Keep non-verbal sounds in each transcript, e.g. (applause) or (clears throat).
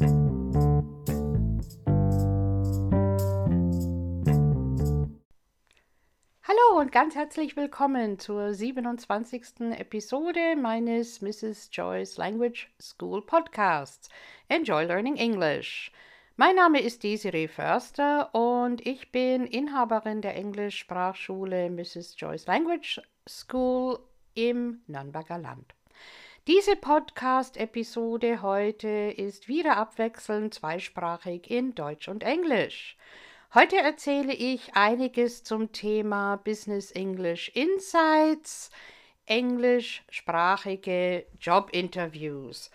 Hallo und ganz herzlich willkommen zur 27. Episode meines Mrs. Joyce Language School Podcasts. Enjoy Learning English. Mein Name ist Desiree Förster und ich bin Inhaberin der Englischsprachschule Mrs. Joyce Language School im Nürnberger Land. Diese Podcast-Episode heute ist wieder abwechselnd zweisprachig in Deutsch und Englisch. Heute erzähle ich einiges zum Thema Business English Insights, englischsprachige Jobinterviews.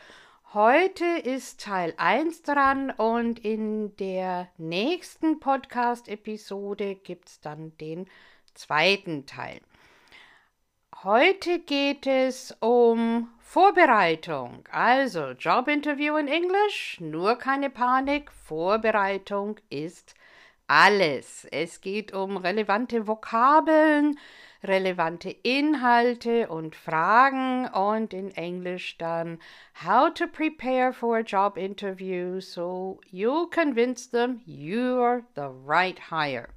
Heute ist Teil 1 dran und in der nächsten Podcast-Episode gibt es dann den zweiten Teil. Heute geht es um Vorbereitung. Also Jobinterview in Englisch, nur keine Panik, Vorbereitung ist alles. Es geht um relevante Vokabeln, relevante Inhalte und Fragen und in Englisch dann How to prepare for a job interview so you'll convince them you're the right hire.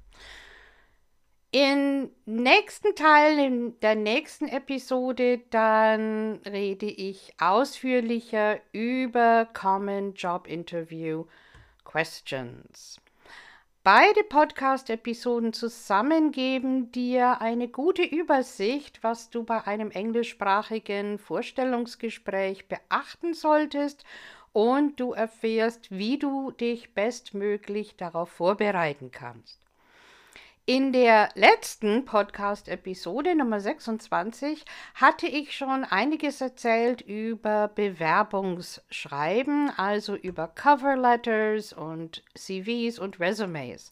Im nächsten Teil, in der nächsten Episode, dann rede ich ausführlicher über Common Job Interview Questions. Beide Podcast-Episoden zusammen geben dir eine gute Übersicht, was du bei einem englischsprachigen Vorstellungsgespräch beachten solltest und du erfährst, wie du dich bestmöglich darauf vorbereiten kannst. In der letzten Podcast-Episode Nummer 26 hatte ich schon einiges erzählt über Bewerbungsschreiben, also über Cover Letters und CVs und Resumes.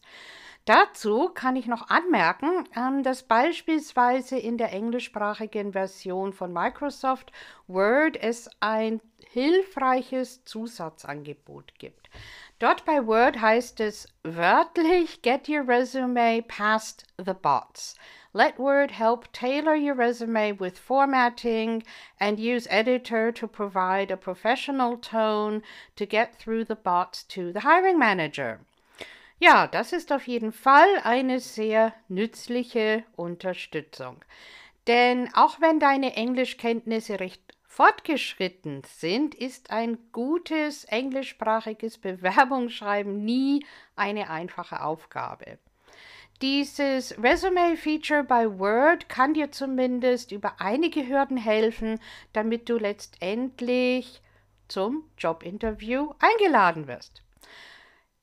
Dazu kann ich noch anmerken, ähm, dass beispielsweise in der englischsprachigen Version von Microsoft Word es ein hilfreiches Zusatzangebot gibt. Dort bei Word heißt es wörtlich Get your resume past the bots. Let Word help tailor your resume with formatting and use Editor to provide a professional tone to get through the bots to the hiring manager. Ja, das ist auf jeden Fall eine sehr nützliche Unterstützung. Denn auch wenn deine Englischkenntnisse recht fortgeschritten sind, ist ein gutes englischsprachiges Bewerbungsschreiben nie eine einfache Aufgabe. Dieses Resume-Feature bei Word kann dir zumindest über einige Hürden helfen, damit du letztendlich zum Jobinterview eingeladen wirst.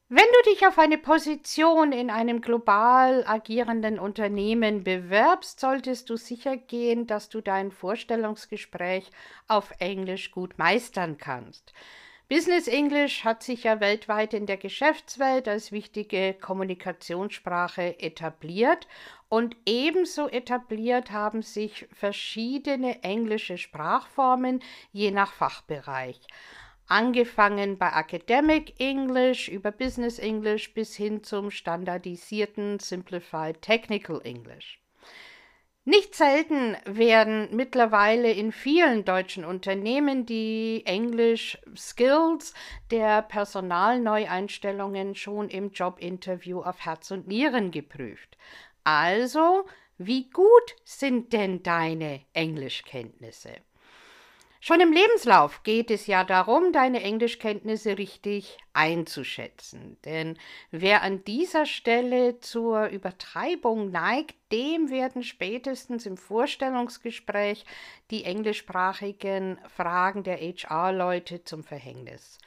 Wenn du dich auf eine Position in einem global agierenden Unternehmen bewerbst, solltest du sicher gehen, dass du dein Vorstellungsgespräch auf Englisch gut meistern kannst. Business English hat sich ja weltweit in der Geschäftswelt als wichtige Kommunikationssprache etabliert und ebenso etabliert haben sich verschiedene englische Sprachformen je nach Fachbereich angefangen bei Academic English über Business English bis hin zum standardisierten Simplified Technical English. Nicht selten werden mittlerweile in vielen deutschen Unternehmen die English Skills der Personalneueinstellungen schon im Jobinterview auf Herz und Nieren geprüft. Also, wie gut sind denn deine Englischkenntnisse? Schon im Lebenslauf geht es ja darum, deine Englischkenntnisse richtig einzuschätzen. Denn wer an dieser Stelle zur Übertreibung neigt, dem werden spätestens im Vorstellungsgespräch die englischsprachigen Fragen der HR-Leute zum Verhängnis.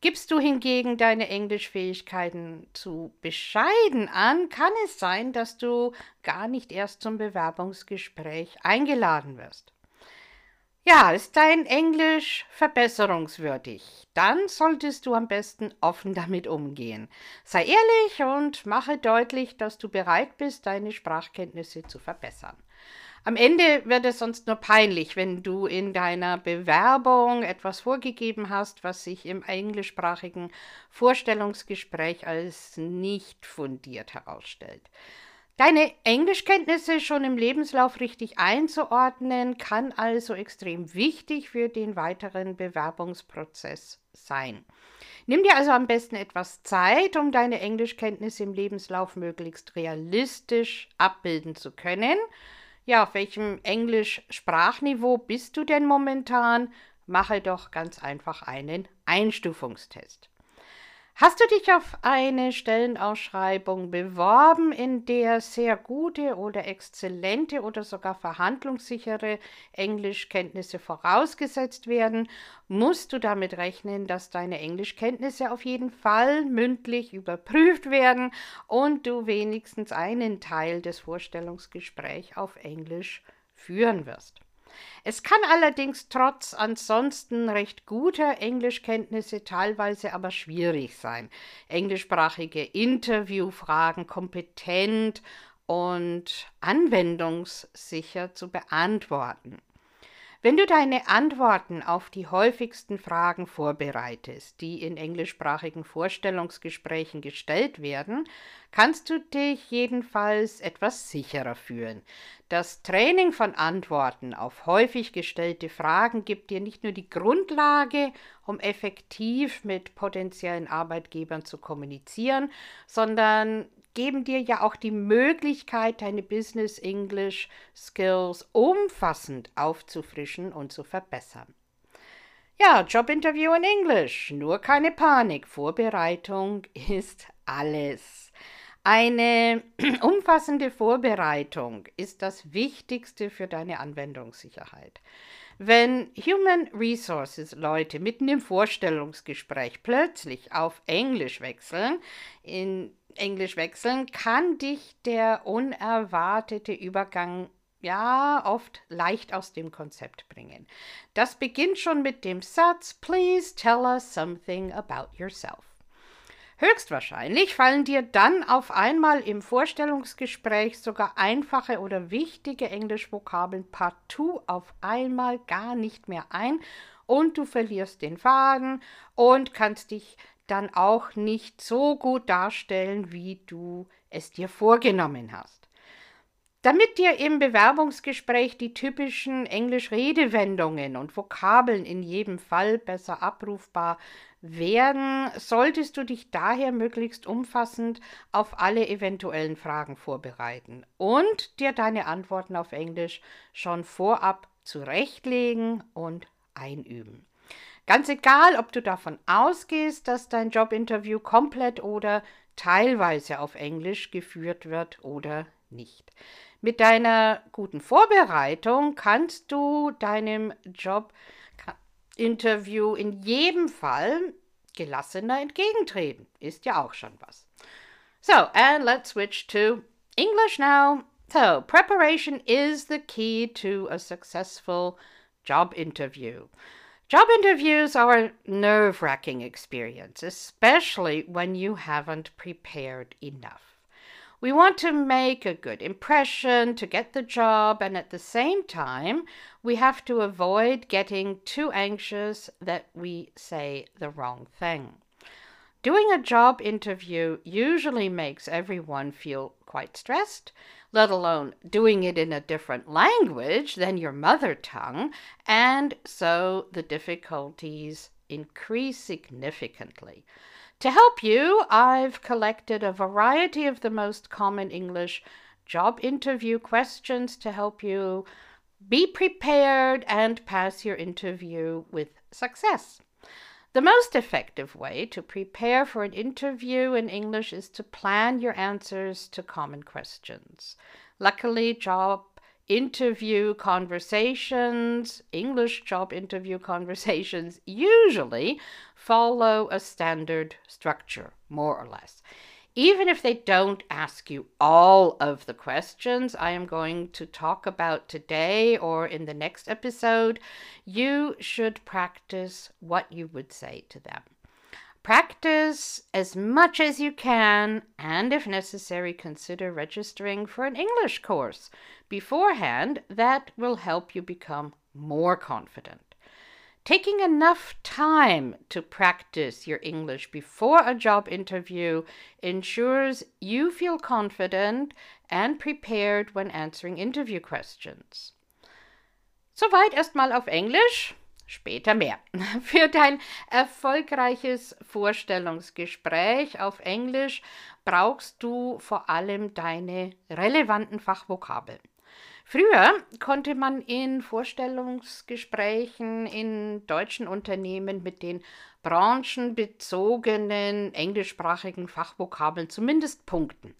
Gibst du hingegen deine Englischfähigkeiten zu bescheiden an, kann es sein, dass du gar nicht erst zum Bewerbungsgespräch eingeladen wirst. Ja, ist dein Englisch verbesserungswürdig? Dann solltest du am besten offen (laughs) damit umgehen. Sei ehrlich und mache deutlich, dass du bereit bist, deine Sprachkenntnisse zu verbessern. Am Ende wird es sonst nur peinlich, wenn du in deiner Bewerbung etwas vorgegeben hast, was sich im englischsprachigen Vorstellungsgespräch als nicht fundiert herausstellt. Deine Englischkenntnisse schon im Lebenslauf richtig einzuordnen, kann also extrem wichtig für den weiteren Bewerbungsprozess sein. Nimm dir also am besten etwas Zeit, um deine Englischkenntnisse im Lebenslauf möglichst realistisch abbilden zu können. Ja, auf welchem Englisch-Sprachniveau bist du denn momentan? Mache doch ganz einfach einen Einstufungstest. Hast du dich auf eine Stellenausschreibung beworben, in der sehr gute oder exzellente oder sogar verhandlungssichere Englischkenntnisse vorausgesetzt werden, musst du damit rechnen, dass deine Englischkenntnisse auf jeden Fall mündlich überprüft werden und du wenigstens einen Teil des Vorstellungsgesprächs auf Englisch führen wirst. Es kann allerdings trotz ansonsten recht guter Englischkenntnisse teilweise aber schwierig sein, englischsprachige Interviewfragen kompetent und anwendungssicher zu beantworten. Wenn du deine Antworten auf die häufigsten Fragen vorbereitest, die in englischsprachigen Vorstellungsgesprächen gestellt werden, kannst du dich jedenfalls etwas sicherer fühlen. Das Training von Antworten auf häufig gestellte Fragen gibt dir nicht nur die Grundlage, um effektiv mit potenziellen Arbeitgebern zu kommunizieren, sondern geben dir ja auch die Möglichkeit, deine Business English Skills umfassend aufzufrischen und zu verbessern. Ja, Jobinterview in Englisch. Nur keine Panik. Vorbereitung (laughs) ist alles. Eine (clears throat) umfassende Vorbereitung ist das Wichtigste für deine Anwendungssicherheit. Wenn Human Resources Leute mitten im Vorstellungsgespräch plötzlich auf Englisch wechseln, in Englisch wechseln, kann dich der unerwartete Übergang ja oft leicht aus dem Konzept bringen. Das beginnt schon mit dem Satz Please tell us something about yourself. Höchstwahrscheinlich fallen dir dann auf einmal im Vorstellungsgespräch sogar einfache oder wichtige Englischvokabeln partout auf einmal gar nicht mehr ein und du verlierst den Faden und kannst dich dann auch nicht so gut darstellen, wie du es dir vorgenommen hast. Damit dir im Bewerbungsgespräch die typischen Englisch-Redewendungen und Vokabeln in jedem Fall besser abrufbar werden, solltest du dich daher möglichst umfassend auf alle eventuellen Fragen vorbereiten und dir deine Antworten auf Englisch schon vorab zurechtlegen und einüben. Ganz egal, ob du davon ausgehst, dass dein Jobinterview komplett oder teilweise auf Englisch geführt wird oder nicht. Mit deiner guten Vorbereitung kannst du deinem Jobinterview in jedem Fall gelassener entgegentreten. Ist ja auch schon was. So, and let's switch to English now. So, preparation is the key to a successful job interview. Job interviews are a nerve wracking experience, especially when you haven't prepared enough. We want to make a good impression to get the job, and at the same time, we have to avoid getting too anxious that we say the wrong thing. Doing a job interview usually makes everyone feel quite stressed let alone doing it in a different language than your mother tongue, and so the difficulties increase significantly. To help you, I've collected a variety of the most common English job interview questions to help you be prepared and pass your interview with success. The most effective way to prepare for an interview in English is to plan your answers to common questions. Luckily, job interview conversations, English job interview conversations, (laughs) usually follow a standard structure, more or less. Even if they don't ask you all of the questions I am going to talk about today or in the next episode, you should practice what you would say to them. Practice as much as you can, and if necessary, consider registering for an English course beforehand. That will help you become more confident. Taking enough time to practice your English before a job interview ensures you feel confident and prepared when answering interview questions. Soweit erstmal auf Englisch. Später mehr. (laughs) Für dein erfolgreiches Vorstellungsgespräch auf Englisch brauchst du vor allem deine relevanten Fachvokabeln. Früher konnte man in Vorstellungsgesprächen in deutschen Unternehmen mit den branchenbezogenen englischsprachigen Fachvokabeln zumindest punkten.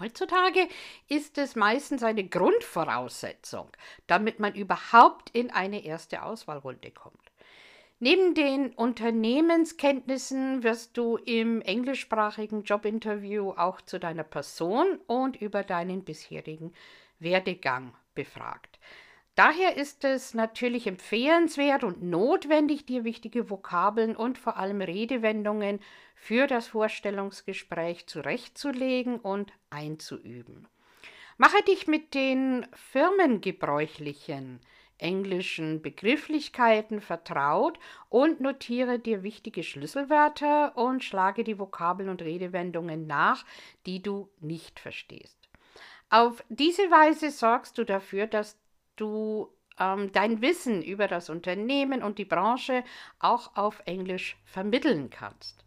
Heutzutage ist es meistens eine Grundvoraussetzung, damit man überhaupt in eine erste Auswahlrunde kommt. Neben den Unternehmenskenntnissen wirst du im englischsprachigen Jobinterview auch zu deiner Person und über deinen bisherigen Werdegang befragt. Daher ist es natürlich empfehlenswert und notwendig, dir wichtige Vokabeln und vor allem Redewendungen für das Vorstellungsgespräch zurechtzulegen und einzuüben. Mache dich mit den firmengebräuchlichen englischen Begrifflichkeiten vertraut und notiere dir wichtige Schlüsselwörter und schlage die Vokabeln und Redewendungen nach, die du nicht verstehst. Auf diese Weise sorgst du dafür, dass du ähm, dein Wissen über das Unternehmen und die Branche auch auf Englisch vermitteln kannst.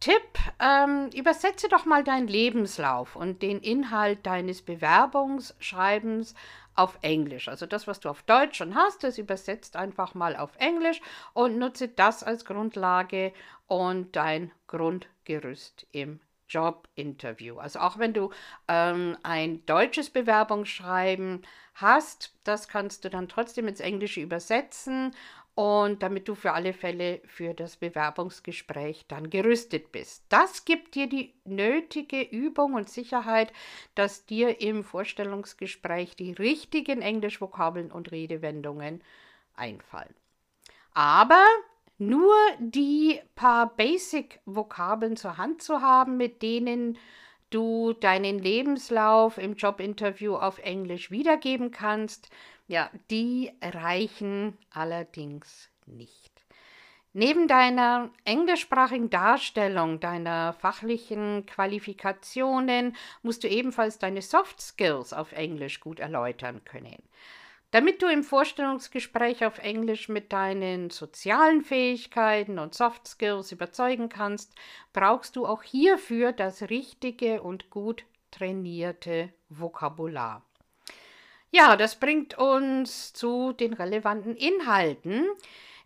Tipp, ähm, übersetze doch mal deinen Lebenslauf und den Inhalt deines Bewerbungsschreibens auf Englisch. Also das, was du auf Deutsch schon hast, das übersetzt einfach mal auf Englisch und nutze das als Grundlage und dein Grundgerüst im Jobinterview. Also auch wenn du ähm, ein deutsches Bewerbungsschreiben hast, das kannst du dann trotzdem ins Englische übersetzen und damit du für alle Fälle für das Bewerbungsgespräch dann gerüstet bist. Das gibt dir die nötige Übung und Sicherheit, dass dir im Vorstellungsgespräch die richtigen Englischvokabeln und Redewendungen einfallen. Aber nur die paar Basic-Vokabeln zur Hand zu haben, mit denen du deinen Lebenslauf im Jobinterview auf Englisch wiedergeben kannst, ja, die reichen allerdings nicht. Neben deiner englischsprachigen Darstellung, deiner fachlichen Qualifikationen, musst du ebenfalls deine Soft Skills auf Englisch gut erläutern können. Damit du im Vorstellungsgespräch auf Englisch mit deinen sozialen Fähigkeiten und Soft Skills überzeugen kannst, brauchst du auch hierfür das richtige und gut trainierte Vokabular. Ja, das bringt uns zu den relevanten Inhalten.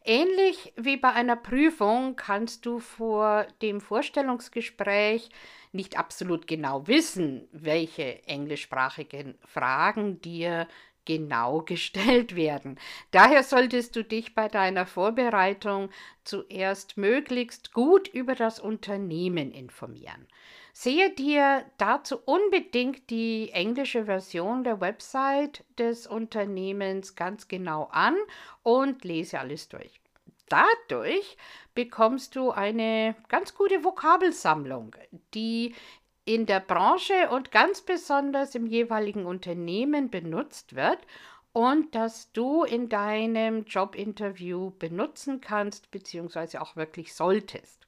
Ähnlich wie bei einer Prüfung kannst du vor dem Vorstellungsgespräch nicht absolut genau wissen, welche englischsprachigen Fragen dir genau gestellt werden. Daher solltest du dich bei deiner Vorbereitung zuerst möglichst gut über das Unternehmen informieren. Sehe dir dazu unbedingt die englische Version der Website des Unternehmens ganz genau an und lese alles durch. Dadurch bekommst du eine ganz gute Vokabelsammlung, die in der Branche und ganz besonders im jeweiligen Unternehmen benutzt wird und dass du in deinem Jobinterview benutzen kannst bzw. auch wirklich solltest.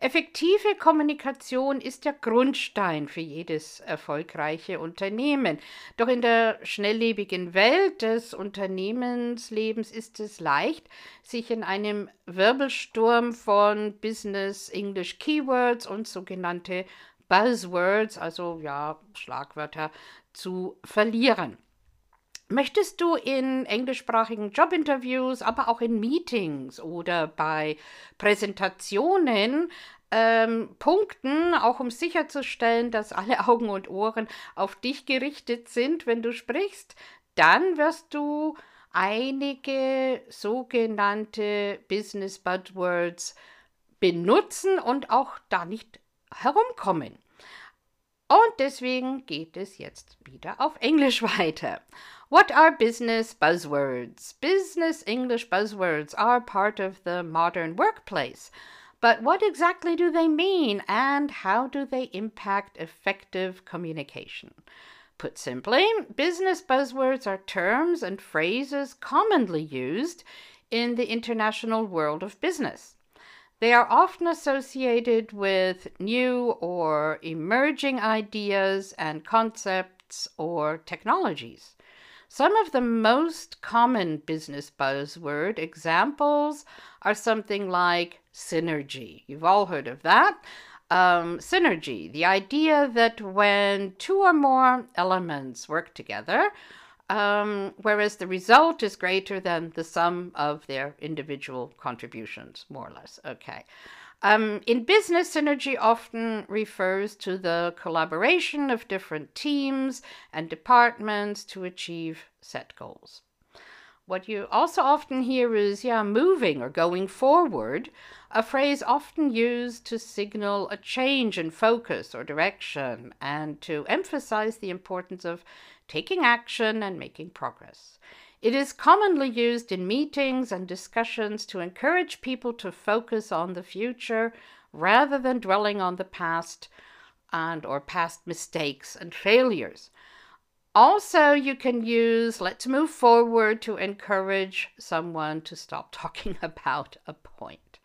Effektive Kommunikation ist der Grundstein für jedes erfolgreiche Unternehmen. Doch in der schnelllebigen Welt des Unternehmenslebens ist es leicht, sich in einem Wirbelsturm von Business English Keywords und sogenannte Buzzwords, also ja, Schlagwörter, zu verlieren. Möchtest du in englischsprachigen Jobinterviews, aber auch in Meetings oder bei Präsentationen ähm, punkten, auch um sicherzustellen, dass alle (laughs) Augen und Ohren auf dich gerichtet sind, wenn du sprichst, dann wirst du einige sogenannte Business Buzzwords benutzen und auch da nicht herumkommen. Und deswegen geht es jetzt wieder auf Englisch (laughs) weiter. What are business buzzwords? Business English buzzwords are part of the modern workplace. But what exactly do they mean and how do they impact effective communication? Put simply, business buzzwords are terms and phrases commonly used in the international world of business. They are often associated with new or emerging ideas and concepts or technologies. Some of the most common business buzzword examples are something like synergy. You've all heard of that. Um, synergy, the idea that when two or more elements work together, um, whereas the result is greater than the sum of their individual contributions, more or less. Okay. Um, in business, synergy often refers to the collaboration of different teams and departments to achieve set goals. What you also often hear is, yeah, moving or going forward, a phrase often used to signal a change in focus or direction and to emphasize the importance of taking action and making progress. It is commonly used in meetings and discussions to encourage people to focus on the future rather than dwelling on the past and or past mistakes and failures. Also, you can use let's move forward to encourage someone to stop (laughs) talking about a point.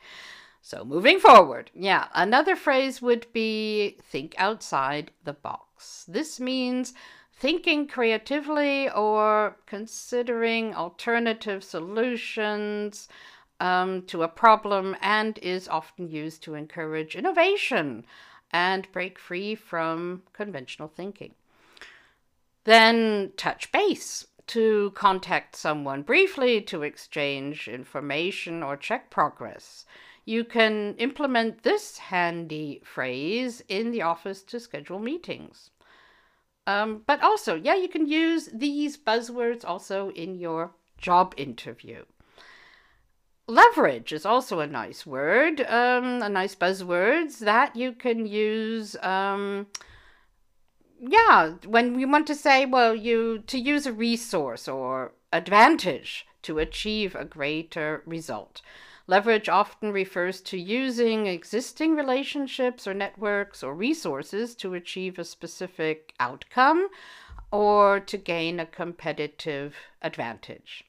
So, moving forward, yeah, another phrase would be think outside the box. This means thinking creatively or considering alternative solutions um, to a problem and is often used to encourage innovation and break free from conventional thinking. Then touch base to contact someone briefly to exchange information or check progress. You can implement this handy phrase in the office to schedule meetings. Um, but also, yeah, you can use these buzzwords also in your job interview. Leverage is also a nice word, um, a nice buzzwords that you can use. Um, yeah, when you want to say, well, you to use a resource or advantage to achieve a greater result. Leverage often refers to using existing relationships or networks or resources to achieve a specific outcome or to gain a competitive advantage.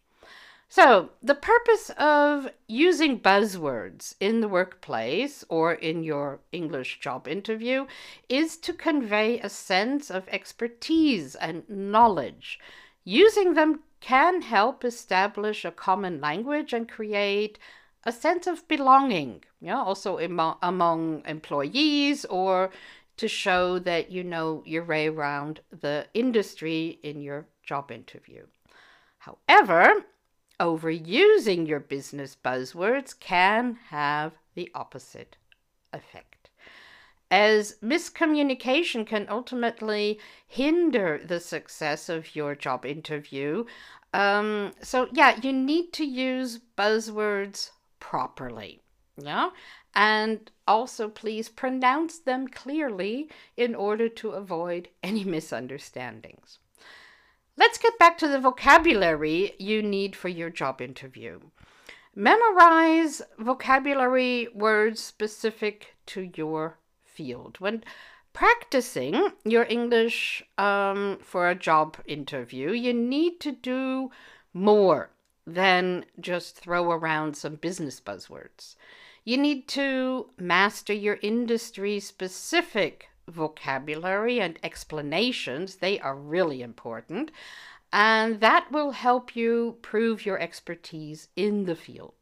So, the purpose of using buzzwords in the workplace or in your English job interview is to convey a sense of expertise and knowledge. Using them can help establish a common language and create a sense of belonging, yeah, also emo- among employees or to show that you know your way around the industry in your job interview. However, overusing your business buzzwords can have the opposite effect. As miscommunication can ultimately hinder the success of your job interview. Um, so, yeah, you need to use buzzwords properly. Yeah? And also, please pronounce them clearly in order to avoid any misunderstandings. Let's get back to the vocabulary you need for your job interview. Memorize vocabulary words specific to your field. When practicing your English um, for a job interview, you need to do more than just throw around some business buzzwords. You need to master your industry specific vocabulary and explanations. They are really important. And that will help you prove your expertise in the field.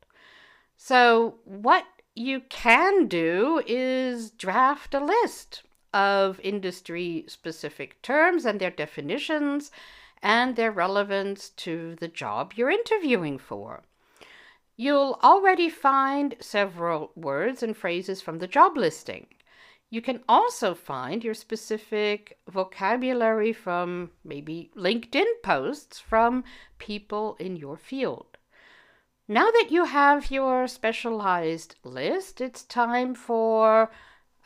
So, what you can do is draft a list of industry specific terms and their definitions and their relevance to the job you're interviewing for. You'll already find several words and phrases from the job listing. You can also find your specific vocabulary from maybe LinkedIn posts from people in your field. Now that you have your specialized list, it's time for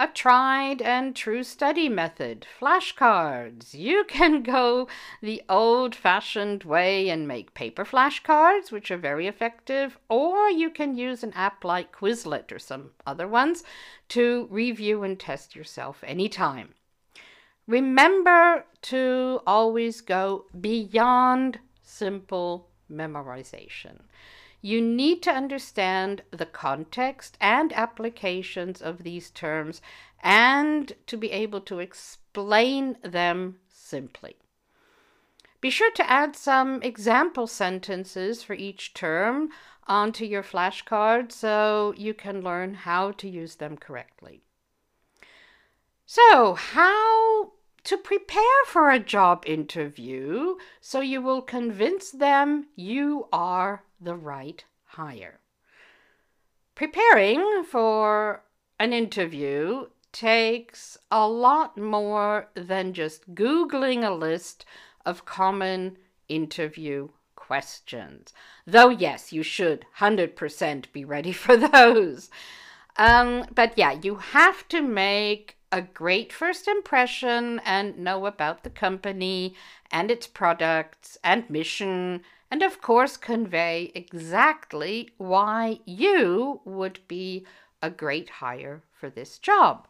a tried and true study method, flashcards. You (laughs) can go the old fashioned way and make paper flashcards, which are very effective, or you can use an app like Quizlet or some other ones to review and test yourself anytime. Remember to always go beyond simple memorization. You need to understand the context and applications of these terms and to be able to explain them simply. Be sure to add some example sentences for each term onto your flashcard so you can learn how to use them correctly. So, how to prepare for a job interview so you will convince them you are the right hire. Preparing for an interview takes a lot more than just Googling a list of common interview questions. Though, yes, you should 100% be ready (laughs) for those. Um, but yeah, you have to make a great first impression and know about the company and its products and mission, and of course, convey exactly why you would be a great hire for this job.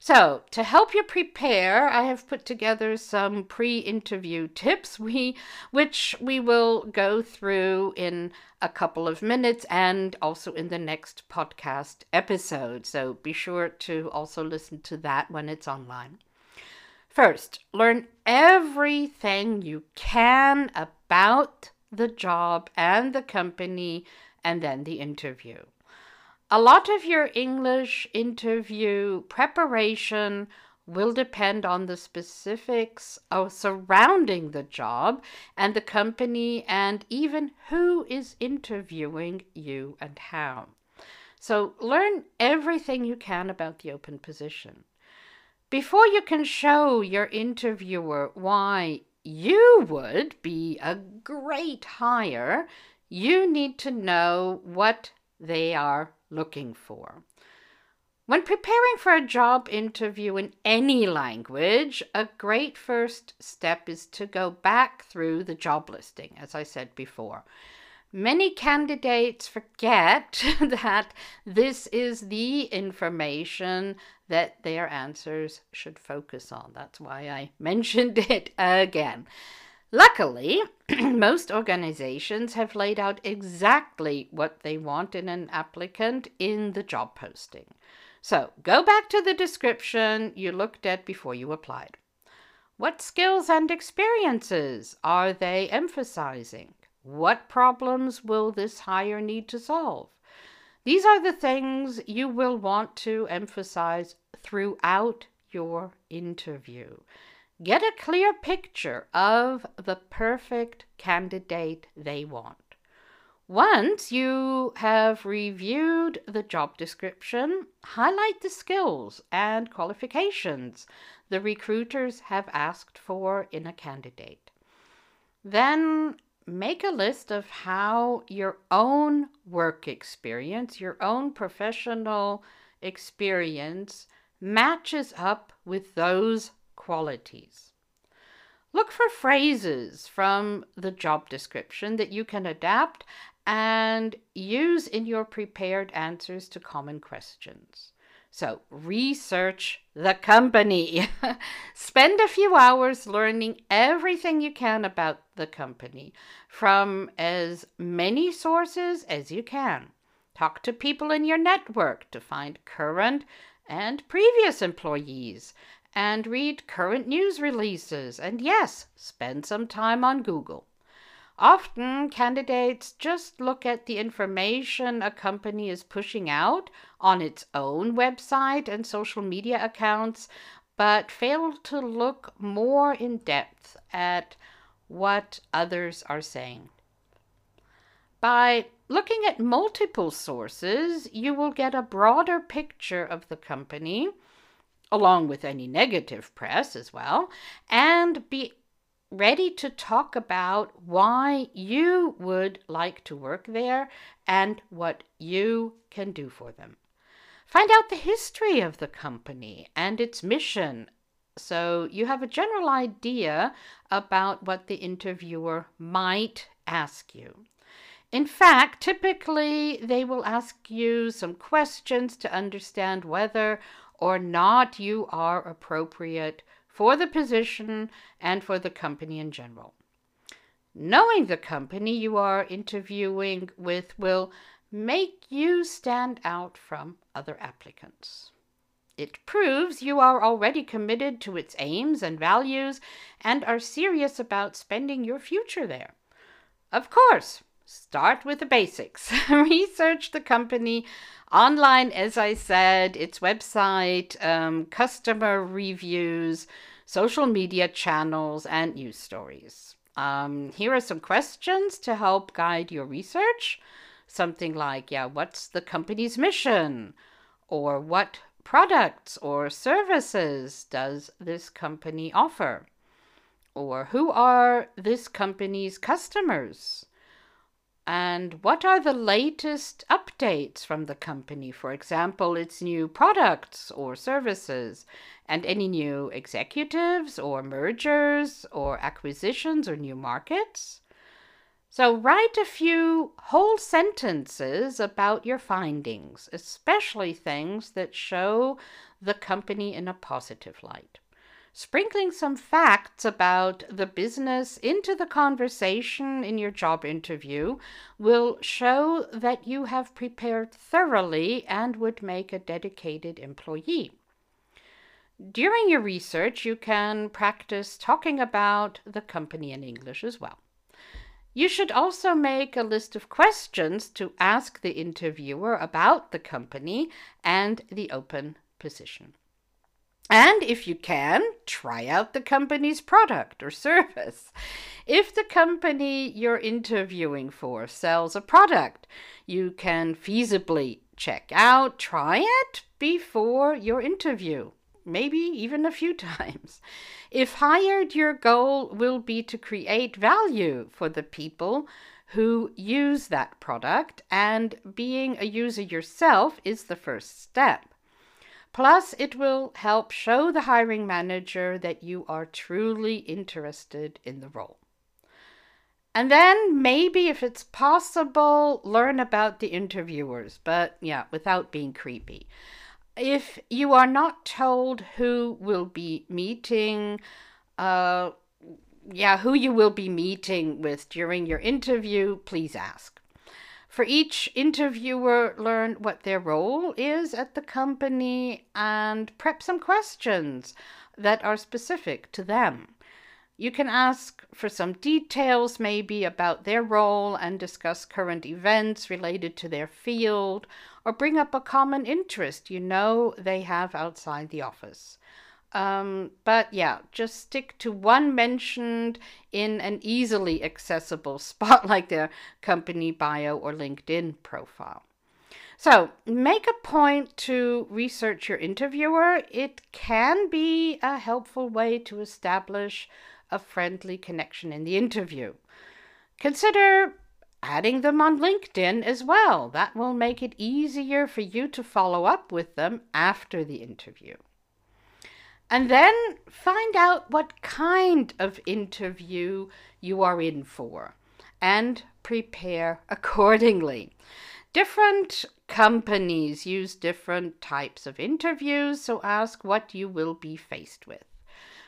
So, to help you prepare, I have put together some pre-interview tips we which we will go through in a couple of minutes and also in the next podcast episode. So, be sure to also listen to that when it's online. First, learn everything you can about the job and the company and then the interview a lot of your English interview preparation will depend on the specifics surrounding the job and the company and even who is interviewing you and how. So learn everything you can about the open position. Before you can show your interviewer why you would be a great hire, you need to know what they are looking for. When preparing for a job interview in any language, a great first step is to go back through the job listing, as I said before. Many candidates forget (laughs) that this is the information that their answers should focus on. That's why I (laughs) mentioned it again. Luckily, (clears throat) most organizations have laid out exactly what they want in an applicant in the job posting. So go back to the description you looked at before you applied. What skills and experiences are they emphasizing? What problems will this hire need to solve? These are the things you will want to emphasize throughout your interview. Get a clear picture of the perfect candidate they want. Once you have reviewed the job description, highlight the skills and qualifications the recruiters have asked for in a candidate. Then make a list of how your own work experience, your own professional experience matches up with those qualities. Look for phrases from the job description that you can adapt and use in your prepared answers to common questions. So, research the company. (laughs) Spend a few hours learning everything you can about the company from as many sources as you can. Talk to people in your network to find current and previous employees and read current news releases, and yes, spend some time on Google. Often, candidates just look at the information a company is pushing out on its own website and social media accounts, but fail to look more in depth at what others are saying. By looking at multiple sources, you will get a broader picture of the company along with any negative press as well, and be ready to talk about why you would like to work there and what you can do for them. Find out the history of the company and its mission so you have a general idea about what the interviewer might ask you. In fact, typically they will ask you some questions to understand whether or not you are appropriate for the position and for the company in general. Knowing the company you are interviewing with will make you stand out from other applicants. It proves you are already committed to its aims and values and are serious about spending your future there. Of course, start with the basics. (laughs) Research the company online, as I said, its website, um, customer reviews, social media channels, and news stories. Um, here are some questions to help guide your research. Something like, yeah, what's the company's mission? Or what products or services does this company offer? Or who are this company's customers? And what are the latest updates from the company? For example, its new products or services, and any new executives or mergers or acquisitions or new markets? So, write a few whole sentences about your findings, especially things that show the company in a positive light. Sprinkling some facts about the business into the conversation in your job interview will show that you have prepared thoroughly and would make a dedicated employee. During your research, you can practice talking about the company in English as well. You should also make a list of questions to ask the interviewer about the company and the open position. And if you can, try out the company's product or service. If the company you're interviewing for sells a product, you can feasibly check out, try it before your interview, maybe even a few (laughs) times. If hired, your goal will be to create value for the people who use that product, and being a user yourself is the first step. Plus, it will help show the hiring manager that you are truly interested in the role. And then maybe, if it's possible, learn about the interviewers, but yeah, without being creepy. If you are not told who will be meeting, uh, yeah, who you will be meeting with during your interview, please ask. For each interviewer, learn what their role is at the company and prep some questions that are specific to them. You can ask for some details, maybe about their role, and discuss current events related to their field, or bring up a common interest you know they have outside the office. Um, but yeah, just stick to one mentioned in an easily accessible (laughs) spot like their company bio or LinkedIn profile. So make a point to research your interviewer. It can be a helpful way to establish a friendly connection in the interview. Consider adding them on LinkedIn as well. That will make it easier for you to follow up with them after the interview. And then find out what kind of interview you are in for and prepare accordingly. Different companies use different types of interviews, so ask what you will be faced with.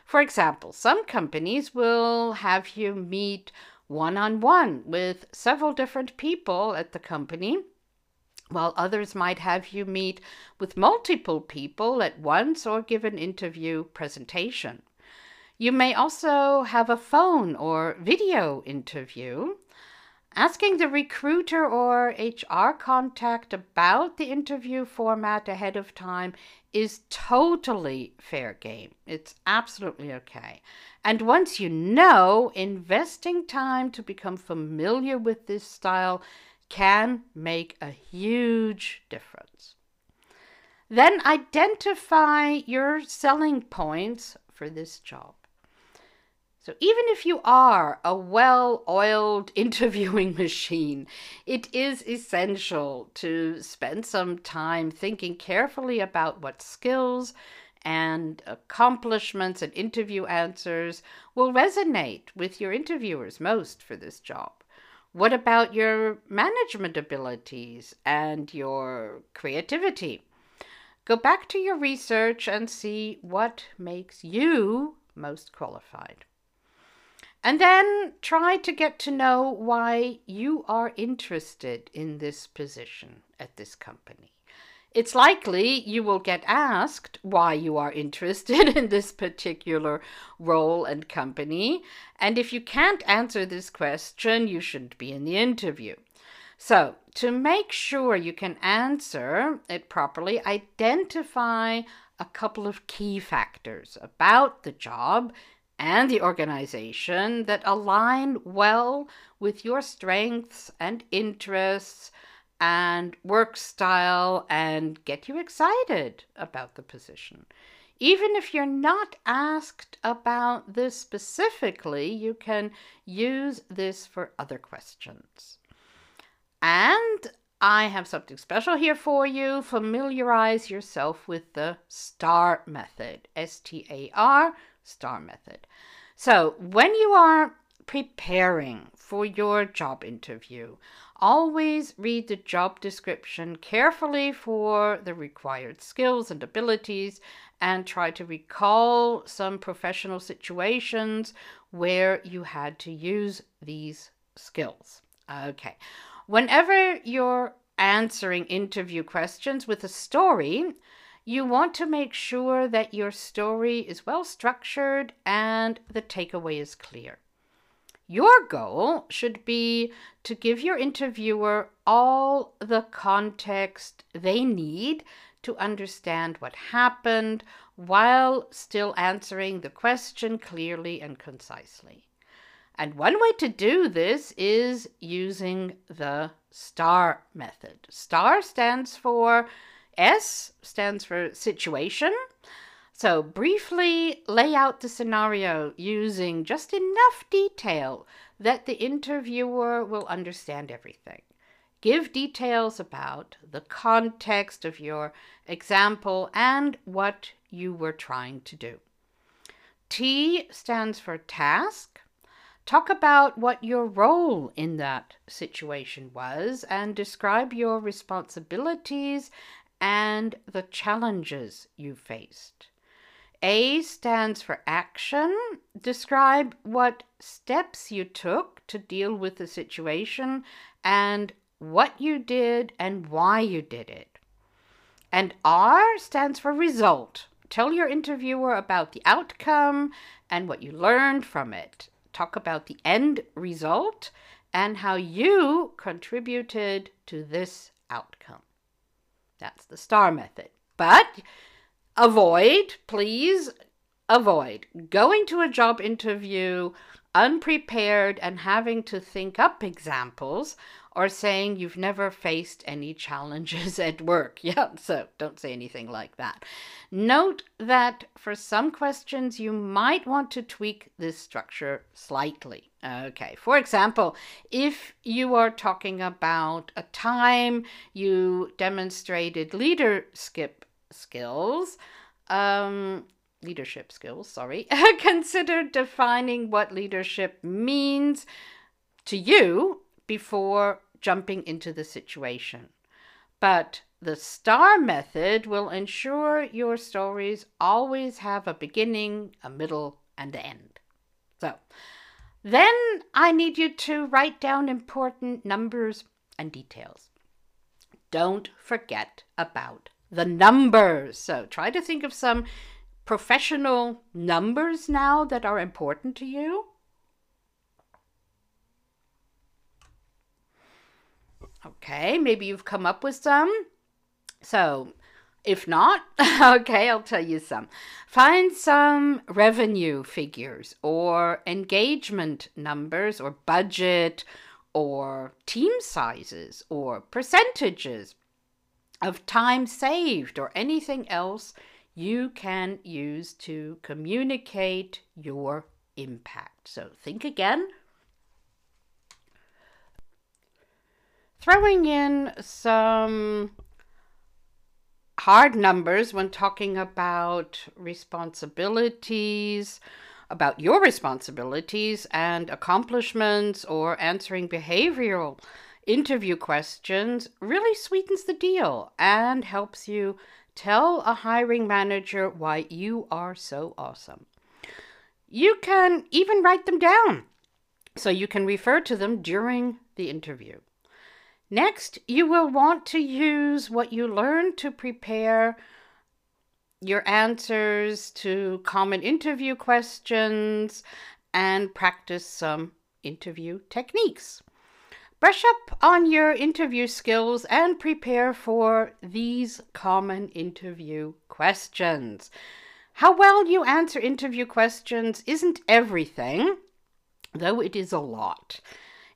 For example, some companies will have you meet one on one with several different people at the company while others might have you meet with multiple people at once or give an interview presentation. You may also have a phone or video interview. Asking the recruiter or HR contact about the interview format ahead of time is totally fair game. It's absolutely okay. And once you know, investing time to become familiar with this style can make a huge difference. Then identify your selling points for this job. So, even if you are a well oiled (laughs) interviewing machine, it is essential to spend some time thinking carefully about what skills and accomplishments and interview answers will resonate with your interviewers most for this job. What about your management abilities and your creativity? Go back to your research and see what makes you most qualified. And then try to get to know why you are interested in this position at this company. It's likely you will get asked why you are interested (laughs) in this particular role and company. And if you can't answer this question, you shouldn't be in the interview. So, to make sure you can answer it properly, identify a couple of key factors about the job and the organization that align well with your strengths and interests and work style and get you excited about the position. Even if you're not asked about this specifically, you can use this for other questions. And I have something special here for you. Familiarize yourself with the STAR method. S T A R, STAR method. So, when you are preparing for your job interview, Always read the job description carefully for the required skills and abilities and try to recall some professional situations where you had to use these skills. Okay. Whenever you're answering interview questions with a story, you want to make sure that your story is well structured and the takeaway is clear. Your goal should be to give your interviewer all the context they need to understand what happened while still answering the question clearly and concisely. And one way to do this is using the STAR method. STAR stands for S stands for situation. So, briefly lay out the scenario using just enough detail that the interviewer will understand everything. Give details about the context of your example and what you were trying to do. T stands for task. Talk about what your role in that situation was and describe your responsibilities and the challenges you faced. A stands for action. Describe what steps you took to deal with the situation and what you did and why you did it. And R stands for result. Tell your interviewer about the outcome and what you learned from it. Talk about the end result and how you contributed to this outcome. That's the STAR method. But avoid, please avoid going to a job interview unprepared and having to think up examples or saying you've never faced any challenges (laughs) at work. Yeah, so don't say anything like that. Note that for some questions, you might want to tweak this structure slightly. Okay, for example, if you are talking about a time you demonstrated leadership skills, um, leadership skills, sorry, (laughs) consider defining what leadership means to you before jumping into the situation. But the STAR method will ensure your stories always have a beginning, a middle, and an end. So, then I need you to write down important numbers and details. Don't forget about the numbers. So try to think of some professional numbers now that are important to you. Okay, maybe you've come up with some. So, if not, (laughs) okay, I'll tell you some. Find some revenue figures or engagement numbers or budget or team sizes or percentages of time saved or anything else you can use to communicate your impact. So think again. Throwing in some hard numbers when talking about responsibilities, about your responsibilities and accomplishments, or answering behavioral interview questions really sweetens the deal and helps you tell a hiring manager why you are so awesome. You can even write them down so you can refer to them during the interview. Next, you will want to use what you learned to prepare your answers to common interview questions and practice some interview techniques. Brush up on your interview skills and prepare for these common interview questions. How well you answer interview questions isn't everything, though it is a lot.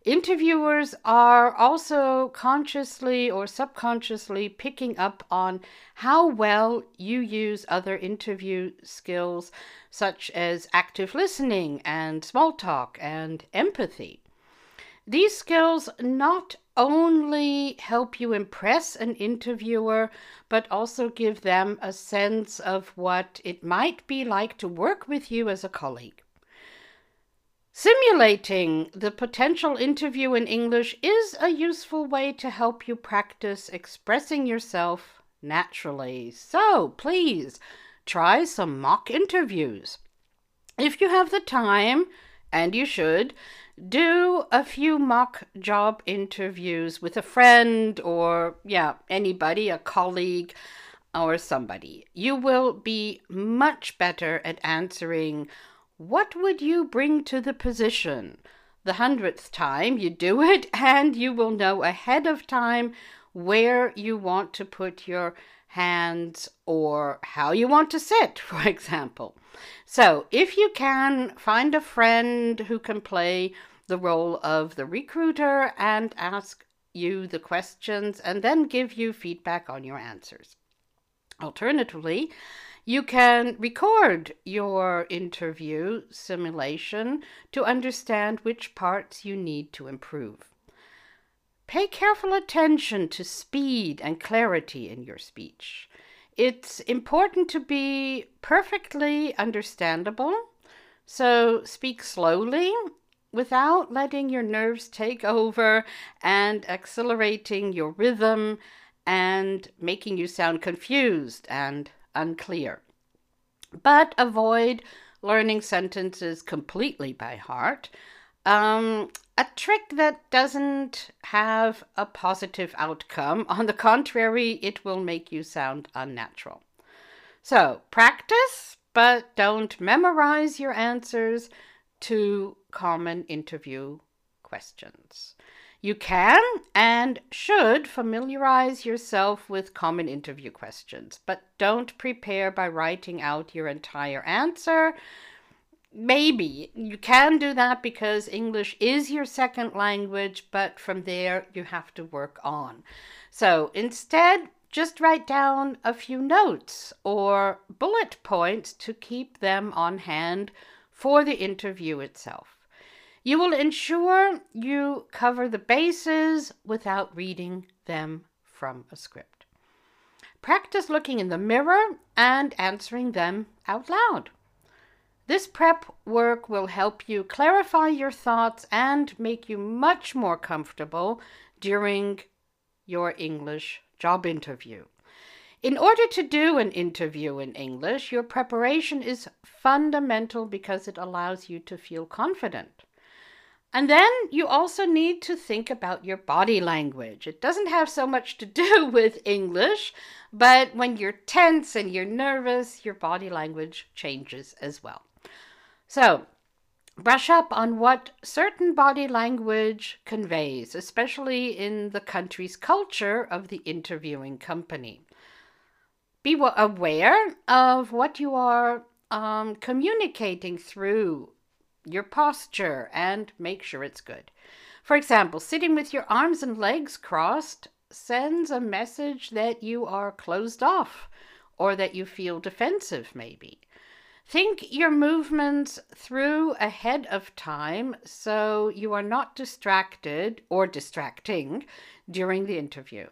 Interviewers are also consciously or subconsciously picking up on how well you use other interview skills, such as active listening and small talk and empathy. These skills not only help you impress an interviewer, but also give them a sense of what it might be like to work with you as a colleague. Simulating the potential interview in English is a useful way to help you practice expressing yourself naturally. So please try some mock interviews. If you have the time, and you should, do a few mock job interviews with a friend or, yeah, anybody, a colleague or somebody. You will be much better at answering what would you bring to the position? The hundredth time you do it, and you will know ahead of time where you want to put your hands or how you want to sit, (laughs) for example. So, if you can, find a friend who can play the role of the recruiter and ask you the questions and then give you feedback on your answers. Alternatively, you can record your interview simulation to understand which parts you need to improve. Pay careful attention to speed and clarity in your speech. It's important to be perfectly understandable, so speak slowly without letting your nerves take over and accelerating your rhythm and making you sound confused and unclear. But avoid learning sentences completely by heart. Um, a trick that doesn't have a positive outcome. On the contrary, it will make you sound unnatural. So, practice, but don't memorize your answers to common interview questions. You can and should familiarize yourself with common interview questions, but don't prepare by writing out your entire answer. Maybe you can do that because English is your second language, but from there you have to work on. So instead, just write down a few notes or bullet points to keep them on hand for the interview itself. You will ensure you cover the bases without reading them from a script. Practice looking in the mirror and answering them out loud. This prep work will help you clarify your thoughts and make you much more comfortable during your English job interview. In order to do an interview in English, your preparation is fundamental because it allows you to feel confident. And then you also need to think about your body language. It doesn't have so much to do (laughs) with English, but when you're tense and you're nervous, your body language changes as well. So, brush up on what certain body language conveys, especially in the country's culture of the interviewing company. Be aware of what you are um, communicating through your posture, and make sure it's good. For example, sitting with your arms and legs crossed sends a message that you are closed off or that you feel defensive, maybe. Think your movements through ahead of time so you are not distracted or distracting during the interview.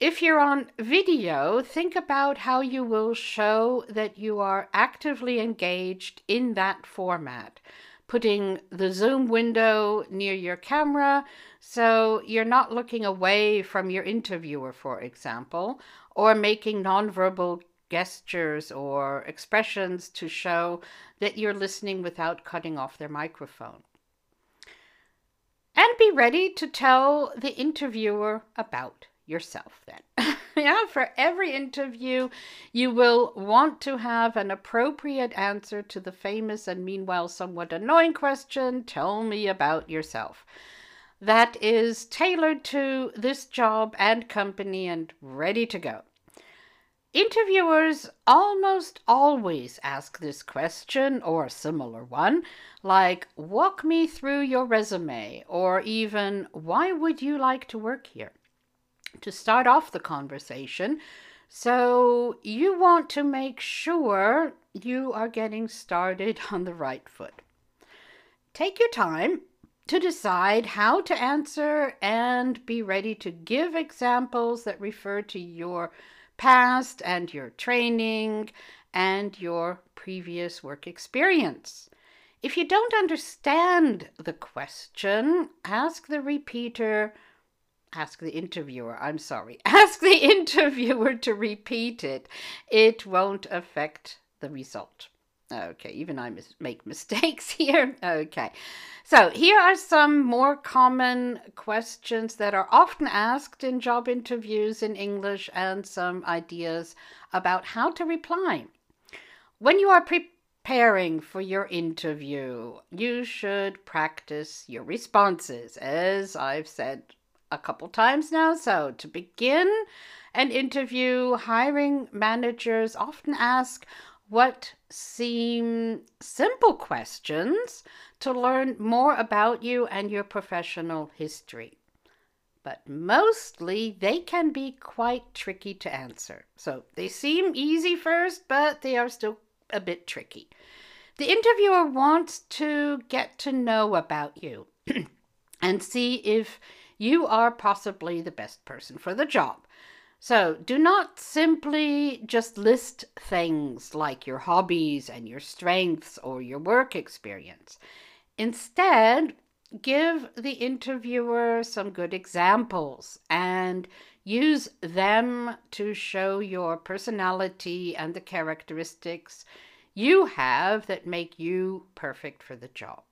If you're on video, think about how you will show that you are actively engaged in that format. Putting the zoom window near your camera so you're not looking away from your interviewer, for example, or making nonverbal gestures or expressions to show that you're listening without cutting off their microphone. And be ready to tell the interviewer about yourself then. (laughs) yeah, for every interview, you will want to have an appropriate answer to the famous and meanwhile somewhat annoying question Tell me about yourself. That is tailored to this job and company and ready to go. Interviewers almost always ask this question or a similar one, like, walk me through your resume, or even, why would you like to work here? To start off the conversation, so you want to make sure you are getting started (laughs) on the right foot. Take your time to decide how to answer and be ready to give examples that refer to your past and your training and your previous work experience. If you don't understand the question, ask the repeater, ask the interviewer, I'm sorry, (laughs) ask the (laughs) interviewer to repeat it. It won't affect the result. Okay, even I mis- make (laughs) mistakes here. Okay, so here are some more common questions that are often asked in job interviews in English and some ideas about how to reply. When you are preparing for your interview, you should practice your responses, as I've said a couple times now. So, to begin an interview, hiring managers often ask, what seem simple questions to learn more about you and your professional history. But mostly they can be quite tricky to answer. So they seem easy first, but they are still a bit tricky. The interviewer wants to get to know about you (clears throat) and see if you are possibly the best person for the job. So do not simply just list things like your hobbies and your strengths or your work experience. Instead, give the interviewer some good examples and use them to show your personality and the characteristics you have that make you perfect for the job.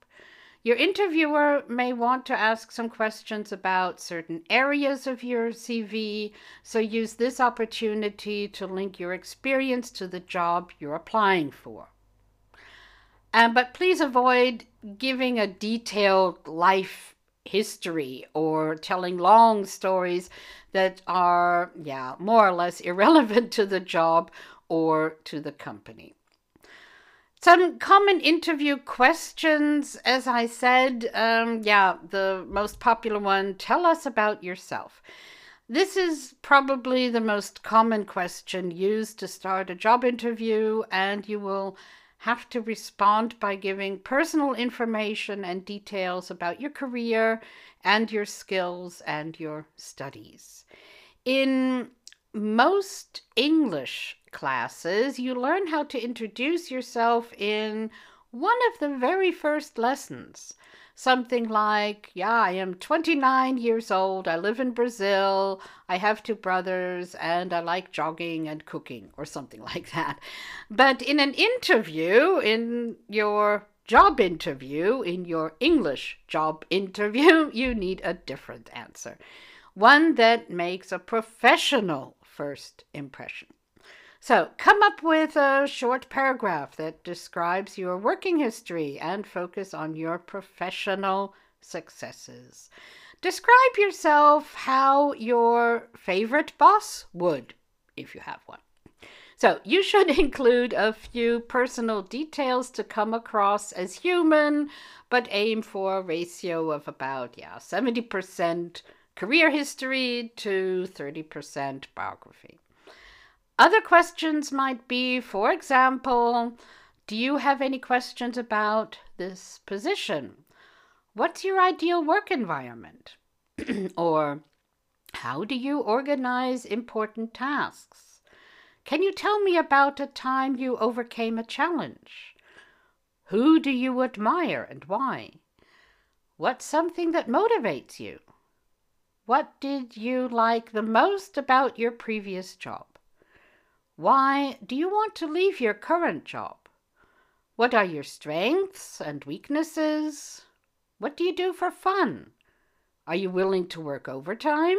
Your interviewer may want to ask some questions about certain areas of your CV, so use this opportunity to link your experience to the job you're applying for. Um, but please avoid giving a detailed life history or telling long stories that are, yeah, more or less (laughs) irrelevant to the job or to the company. Some common interview questions, as I said, um, yeah, the most popular one tell us about yourself. This is probably the most common question used to start a job interview, and you will have to respond by giving personal information and details about your career and your skills and your studies. In most English classes, you learn how to introduce yourself in one of the very first lessons. Something like, yeah, I am 29 years old, I live in Brazil, I have two brothers, and I like jogging and cooking, or something (laughs) like that. But in an interview, in your job interview, in your English job interview, (laughs) you need a different answer. One that makes a professional first impression. So, come up with a short paragraph that describes your working history and focus on your professional successes. Describe yourself how your favorite boss would, if you have one. So, you should (laughs) include a few personal details to come across as human, but aim for a ratio of about, yeah, 70% career history to 30% biography. Other questions might be, for example, do you have any questions about this position? What's your ideal work environment? (clears throat) or how do you organize important tasks? Can you tell me about a time you overcame a challenge? Who do you admire and why? What's something that motivates you? What did you like the most about your previous job? Why do you want to leave your current job? What are your strengths and weaknesses? What do you do for fun? Are you willing to work overtime?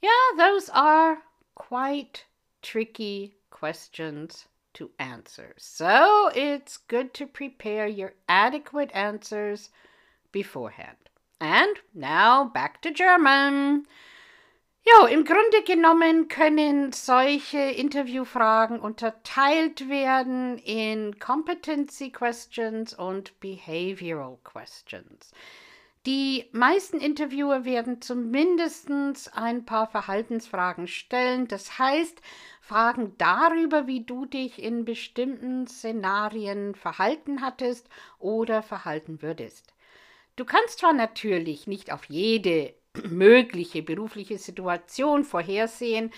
Yeah, those are quite tricky questions to answer. So it's good to prepare your adequate answers beforehand. And now back to German. Ja, im Grunde genommen können solche Interviewfragen unterteilt werden in Competency Questions und Behavioral Questions. Die meisten Interviewer werden zumindest ein paar Verhaltensfragen stellen, das heißt Fragen darüber, wie du dich in bestimmten Szenarien verhalten hattest oder verhalten würdest. Du kannst zwar natürlich nicht auf jede (clears throat) mögliche berufliche Situation vorhersehen,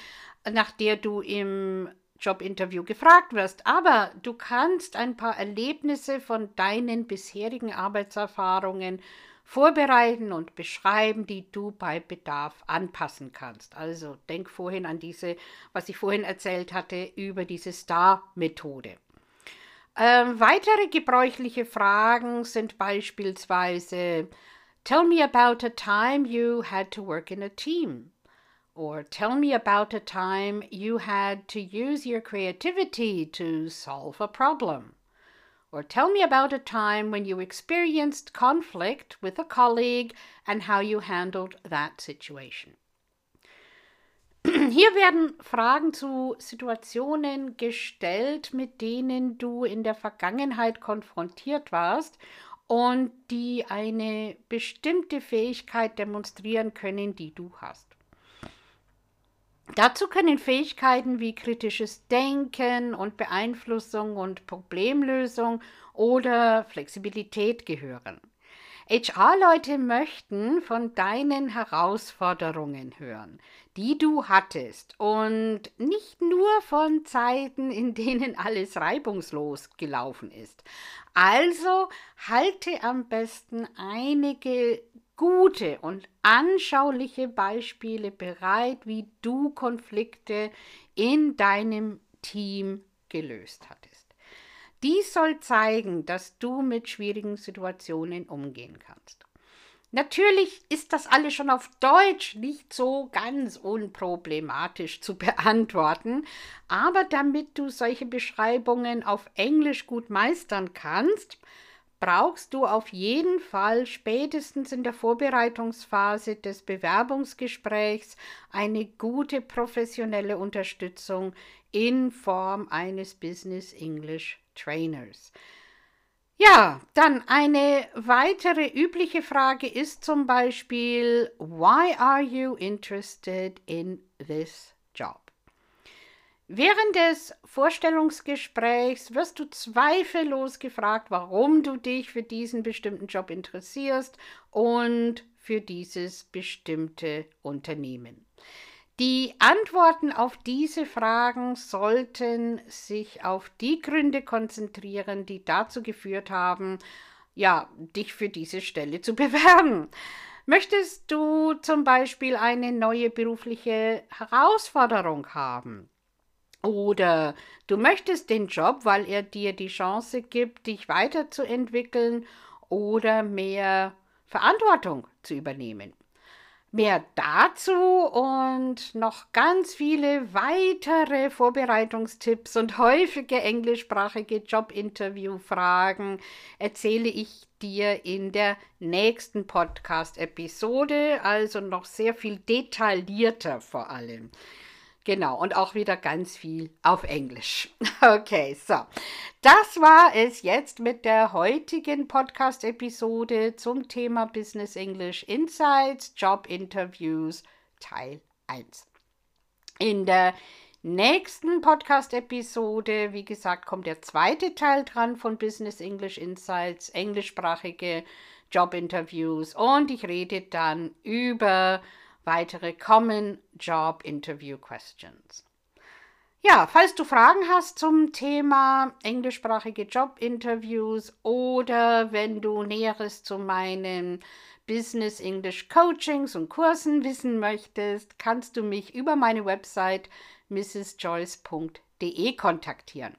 nach der du im Jobinterview gefragt wirst, aber du kannst ein paar Erlebnisse von deinen bisherigen Arbeitserfahrungen vorbereiten und beschreiben, die du bei Bedarf anpassen kannst. Also denk vorhin an diese, was ich vorhin erzählt hatte, über diese Star-Methode. Ähm, weitere gebräuchliche Fragen sind beispielsweise Tell me about a time you had to work in a team. Or tell me about a time you had to use your creativity to solve a problem. Or tell me about a time when you experienced conflict with a colleague and how you handled that situation. (clears throat) Hier werden Fragen zu Situationen gestellt, mit denen du in der Vergangenheit konfrontiert warst und die eine bestimmte Fähigkeit demonstrieren können, die du hast. Dazu können Fähigkeiten wie kritisches Denken und Beeinflussung und Problemlösung oder Flexibilität gehören. HR-Leute möchten von deinen Herausforderungen hören, die du hattest und nicht nur von Zeiten, in denen alles reibungslos gelaufen ist. Also halte am besten einige gute und anschauliche Beispiele bereit, wie du Konflikte in deinem Team gelöst hattest. Dies soll zeigen, dass du mit schwierigen Situationen umgehen kannst. Natürlich ist das alles schon auf Deutsch nicht so ganz unproblematisch zu (laughs) beantworten, aber damit du solche Beschreibungen auf Englisch gut meistern kannst, brauchst du auf jeden Fall spätestens in der Vorbereitungsphase des Bewerbungsgesprächs eine gute professionelle Unterstützung in Form eines Business English Trainers. Ja, dann eine weitere übliche Frage ist zum Beispiel, why are you interested in this job? Während des Vorstellungsgesprächs wirst du zweifellos gefragt, warum du dich für diesen bestimmten Job interessierst und für dieses bestimmte Unternehmen. Die Antworten auf diese Fragen sollten sich auf die Gründe konzentrieren, die dazu geführt haben, ja, dich für diese Stelle zu (laughs) bewerben. Möchtest du zum Beispiel eine neue berufliche Herausforderung haben? Oder du möchtest den Job, weil er dir die Chance gibt, dich weiterzuentwickeln oder mehr Verantwortung zu übernehmen. Mehr dazu und noch ganz viele weitere Vorbereitungstipps und häufige englischsprachige Jobinterview-Fragen erzähle ich dir in der nächsten Podcast-Episode, also noch sehr viel detaillierter vor allem. Genau, und auch wieder ganz viel auf Englisch. (laughs) Okay, so. Das war es jetzt mit der heutigen Podcast-Episode zum Thema Business English Insights, Job Interviews, Teil 1. In der nächsten Podcast-Episode, wie gesagt, kommt der zweite Teil dran von Business English Insights, englischsprachige Job-Interviews und ich rede dann über weitere Common Job Interview Questions. Ja, falls du Fragen hast zum Thema englischsprachige Jobinterviews oder wenn du Näheres zu meinen Business English Coachings und Kursen wissen möchtest, kannst du mich über meine Website mrsjoyce.de kontaktieren.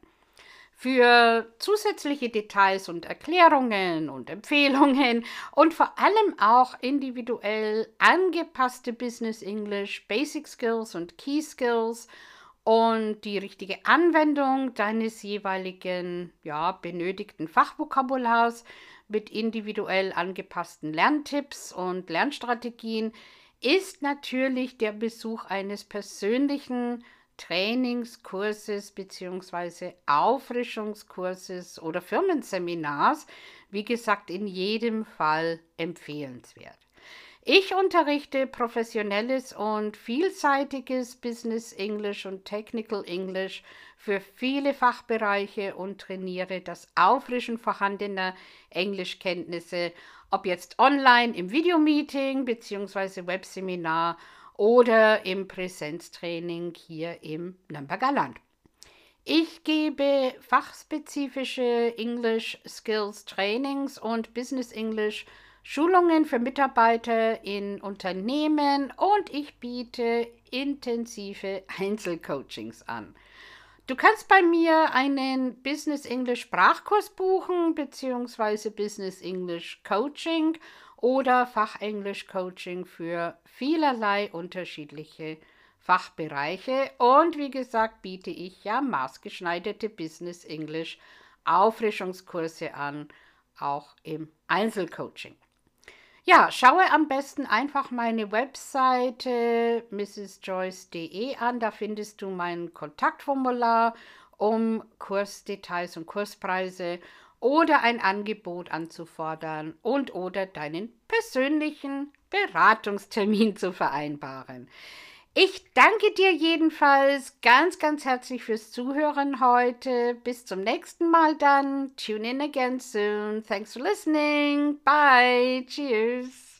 Für zusätzliche Details und Erklärungen und Empfehlungen und vor allem auch individuell angepasste Business English, Basic Skills und Key Skills und die richtige Anwendung deines jeweiligen ja, benötigten Fachvokabulars mit individuell angepassten Lerntipps und Lernstrategien ist natürlich der Besuch eines persönlichen Trainingskurses bzw. Auffrischungskurses oder Firmenseminars, wie gesagt, in jedem Fall empfehlenswert. Ich unterrichte professionelles und vielseitiges Business English und Technical English für viele Fachbereiche und trainiere das Auffrischen vorhandener Englischkenntnisse, ob jetzt online im Videomeeting bzw. Webseminar oder im Präsenztraining hier im Nürnberger Land. Ich gebe fachspezifische English Skills Trainings und Business English Schulungen für Mitarbeiter in Unternehmen und ich biete intensive Einzelcoachings an. Du kannst bei mir einen Business English Sprachkurs buchen bzw. Business English Coaching oder Fachenglisch Coaching für vielerlei unterschiedliche Fachbereiche. Und wie gesagt, biete ich ja maßgeschneiderte Business English Auffrischungskurse an, auch im Einzelcoaching. Ja, schaue am besten einfach meine Webseite mrsjoyce.de an. Da findest du mein Kontaktformular um Kursdetails und Kurspreise oder ein Angebot anzufordern und oder deinen persönlichen Beratungstermin zu vereinbaren. Ich danke dir jedenfalls ganz, ganz herzlich fürs Zuhören heute. Bis zum nächsten Mal dann. Tune in again soon. Thanks for listening. Bye. Cheers.